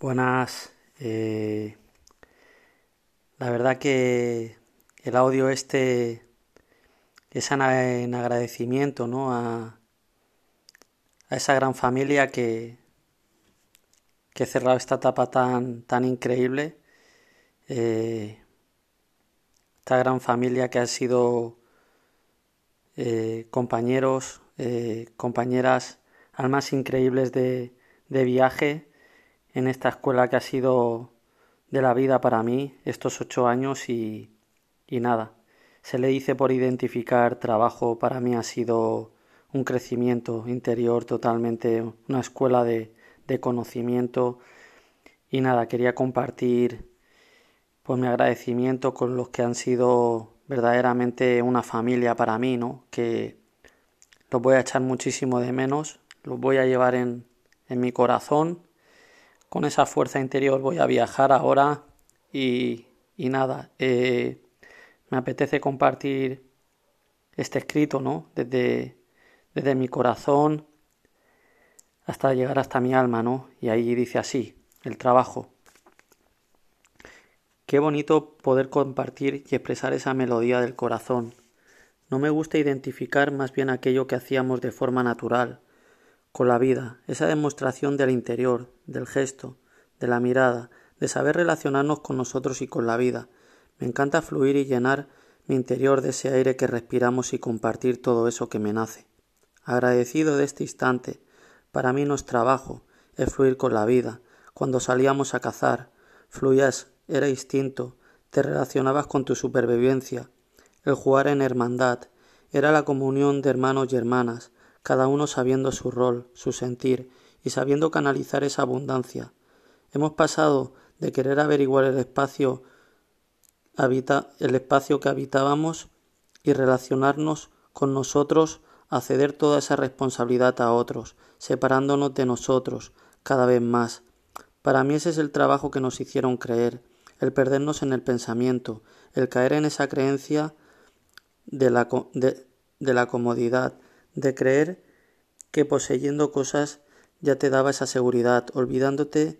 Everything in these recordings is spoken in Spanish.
Buenas. Eh, la verdad que el audio este es en agradecimiento ¿no? a, a esa gran familia que, que he cerrado esta etapa tan, tan increíble. Eh, esta gran familia que ha sido eh, compañeros, compañeras, almas increíbles de, de viaje en esta escuela que ha sido de la vida para mí estos ocho años y, y nada. Se le dice por identificar trabajo, para mí ha sido un crecimiento interior totalmente, una escuela de, de conocimiento y nada, quería compartir pues mi agradecimiento con los que han sido verdaderamente una familia para mí, ¿no? Que los voy a echar muchísimo de menos, los voy a llevar en, en mi corazón con esa fuerza interior voy a viajar ahora y, y nada, eh, me apetece compartir este escrito, ¿no? Desde, desde mi corazón hasta llegar hasta mi alma, ¿no? Y ahí dice así, el trabajo. Qué bonito poder compartir y expresar esa melodía del corazón. No me gusta identificar más bien aquello que hacíamos de forma natural, con la vida, esa demostración del interior, del gesto, de la mirada, de saber relacionarnos con nosotros y con la vida. Me encanta fluir y llenar mi interior de ese aire que respiramos y compartir todo eso que me nace. Agradecido de este instante, para mí no es trabajo, es fluir con la vida. Cuando salíamos a cazar, fluías, era instinto, te relacionabas con tu supervivencia. El jugar en hermandad, era la comunión de hermanos y hermanas, cada uno sabiendo su rol, su sentir, y sabiendo canalizar esa abundancia. Hemos pasado de querer averiguar el espacio, habita, el espacio que habitábamos y relacionarnos con nosotros a ceder toda esa responsabilidad a otros, separándonos de nosotros cada vez más. Para mí ese es el trabajo que nos hicieron creer, el perdernos en el pensamiento, el caer en esa creencia de la, de, de la comodidad, de creer que poseyendo cosas ya te daba esa seguridad, olvidándote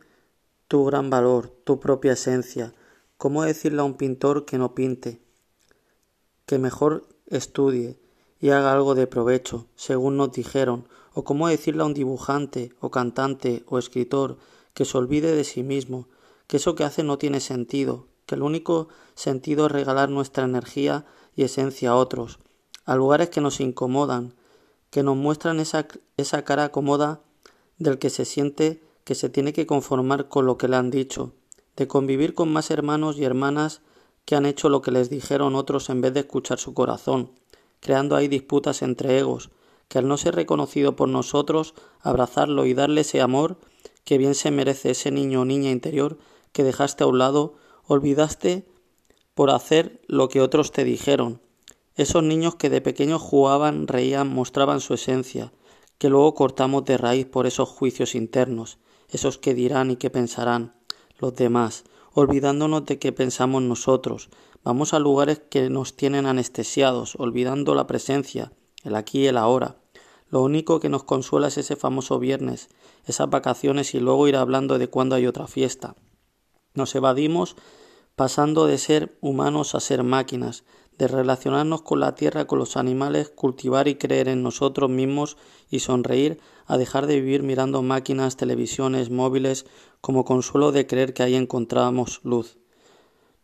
tu gran valor, tu propia esencia. ¿Cómo decirle a un pintor que no pinte? Que mejor estudie y haga algo de provecho, según nos dijeron, o cómo decirle a un dibujante, o cantante, o escritor, que se olvide de sí mismo, que eso que hace no tiene sentido, que el único sentido es regalar nuestra energía y esencia a otros, a lugares que nos incomodan, que nos muestran esa, esa cara cómoda del que se siente que se tiene que conformar con lo que le han dicho, de convivir con más hermanos y hermanas que han hecho lo que les dijeron otros en vez de escuchar su corazón, creando ahí disputas entre egos, que al no ser reconocido por nosotros, abrazarlo y darle ese amor que bien se merece ese niño o niña interior que dejaste a un lado, olvidaste por hacer lo que otros te dijeron, esos niños que de pequeños jugaban, reían, mostraban su esencia, que luego cortamos de raíz por esos juicios internos, esos que dirán y que pensarán los demás, olvidándonos de que pensamos nosotros. Vamos a lugares que nos tienen anestesiados, olvidando la presencia, el aquí y el ahora. Lo único que nos consuela es ese famoso viernes, esas vacaciones y luego ir hablando de cuándo hay otra fiesta. Nos evadimos pasando de ser humanos a ser máquinas, de relacionarnos con la tierra, con los animales, cultivar y creer en nosotros mismos y sonreír, a dejar de vivir mirando máquinas, televisiones, móviles, como consuelo de creer que ahí encontramos luz.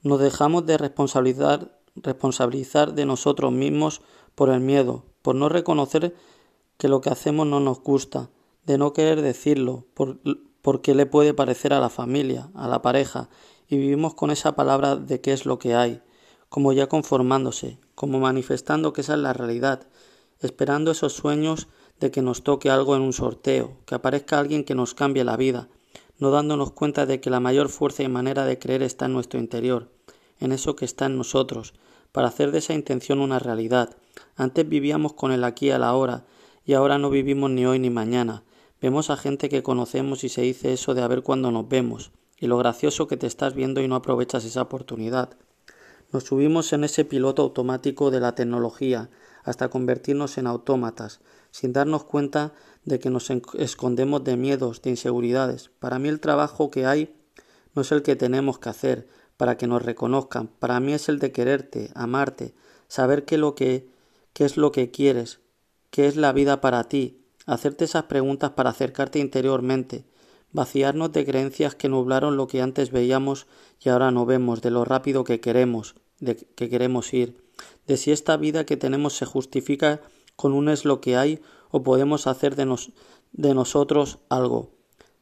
Nos dejamos de responsabilizar, responsabilizar de nosotros mismos por el miedo, por no reconocer que lo que hacemos no nos gusta, de no querer decirlo, por, porque le puede parecer a la familia, a la pareja, y vivimos con esa palabra de qué es lo que hay, como ya conformándose, como manifestando que esa es la realidad, esperando esos sueños de que nos toque algo en un sorteo, que aparezca alguien que nos cambie la vida, no dándonos cuenta de que la mayor fuerza y manera de creer está en nuestro interior, en eso que está en nosotros, para hacer de esa intención una realidad. Antes vivíamos con el aquí a la hora, y ahora no vivimos ni hoy ni mañana. Vemos a gente que conocemos y se dice eso de a ver cuándo nos vemos, y lo gracioso que te estás viendo y no aprovechas esa oportunidad. Nos subimos en ese piloto automático de la tecnología hasta convertirnos en autómatas, sin darnos cuenta de que nos escondemos de miedos, de inseguridades. Para mí el trabajo que hay no es el que tenemos que hacer para que nos reconozcan. Para mí es el de quererte, amarte, saber qué, lo que, qué es lo que quieres, qué es la vida para ti, hacerte esas preguntas para acercarte interiormente, vaciarnos de creencias que nublaron lo que antes veíamos y ahora no vemos, de lo rápido que queremos, de que queremos ir, de si esta vida que tenemos se justifica con un es lo que hay o podemos hacer de, de nosotros algo.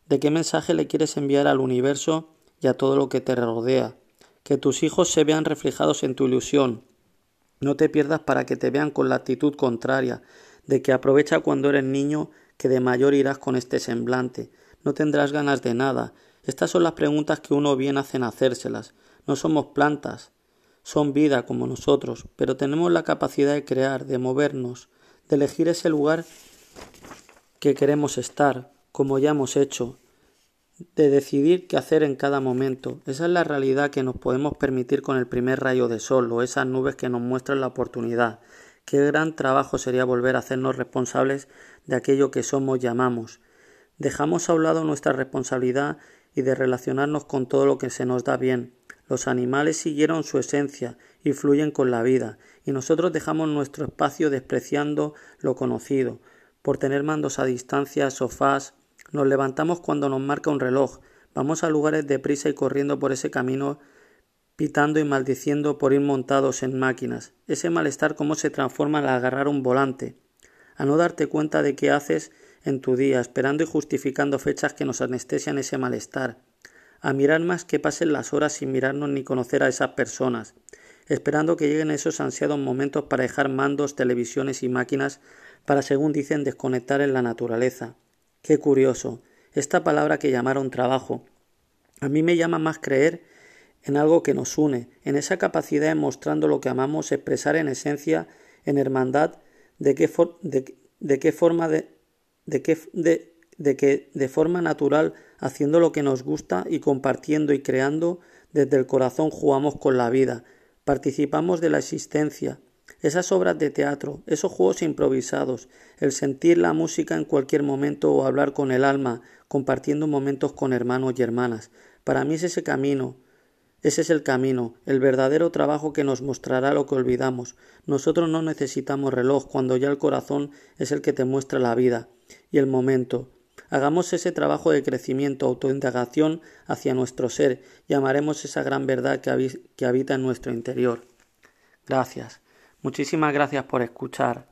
¿De qué mensaje le quieres enviar al universo y a todo lo que te rodea? Que tus hijos se vean reflejados en tu ilusión. No te pierdas para que te vean con la actitud contraria, de que aprovecha cuando eres niño, que de mayor irás con este semblante. No tendrás ganas de nada. Estas son las preguntas que uno bien hace en hacérselas. No somos plantas, son vida como nosotros, pero tenemos la capacidad de crear, de movernos, de elegir ese lugar que queremos estar, como ya hemos hecho, de decidir qué hacer en cada momento. Esa es la realidad que nos podemos permitir con el primer rayo de sol o esas nubes que nos muestran la oportunidad. Qué gran trabajo sería volver a hacernos responsables de aquello que somos y amamos. Dejamos a un lado nuestra responsabilidad y de relacionarnos con todo lo que se nos da bien. Los animales siguieron su esencia y fluyen con la vida, y nosotros dejamos nuestro espacio despreciando lo conocido, por tener mandos a distancia, sofás, nos levantamos cuando nos marca un reloj, vamos a lugares deprisa y corriendo por ese camino, pitando y maldiciendo por ir montados en máquinas. Ese malestar cómo se transforma al agarrar un volante, a no darte cuenta de qué haces en tu día, esperando y justificando fechas que nos anestesian ese malestar, a mirar más que pasen las horas sin mirarnos ni conocer a esas personas, esperando que lleguen esos ansiados momentos para dejar mandos, televisiones y máquinas para, según dicen, desconectar en la naturaleza. Qué curioso. Esta palabra que llamaron trabajo. A mí me llama más creer en algo que nos une, en esa capacidad de mostrando lo que amamos, expresar en esencia, en hermandad, de qué, de qué forma de, de, qué, de, de que de forma natural, haciendo lo que nos gusta y compartiendo y creando, desde el corazón jugamos con la vida, participamos de la existencia, esas obras de teatro, esos juegos improvisados, el sentir la música en cualquier momento o hablar con el alma, compartiendo momentos con hermanos y hermanas. Para mí es ese camino, ese es el camino, el verdadero trabajo que nos mostrará lo que olvidamos. Nosotros no necesitamos reloj cuando ya el corazón es el que te muestra la vida y el momento. Hagamos ese trabajo de crecimiento, autoindagación hacia nuestro ser y amaremos esa gran verdad que, que habita en nuestro interior. Gracias. Muchísimas gracias por escuchar.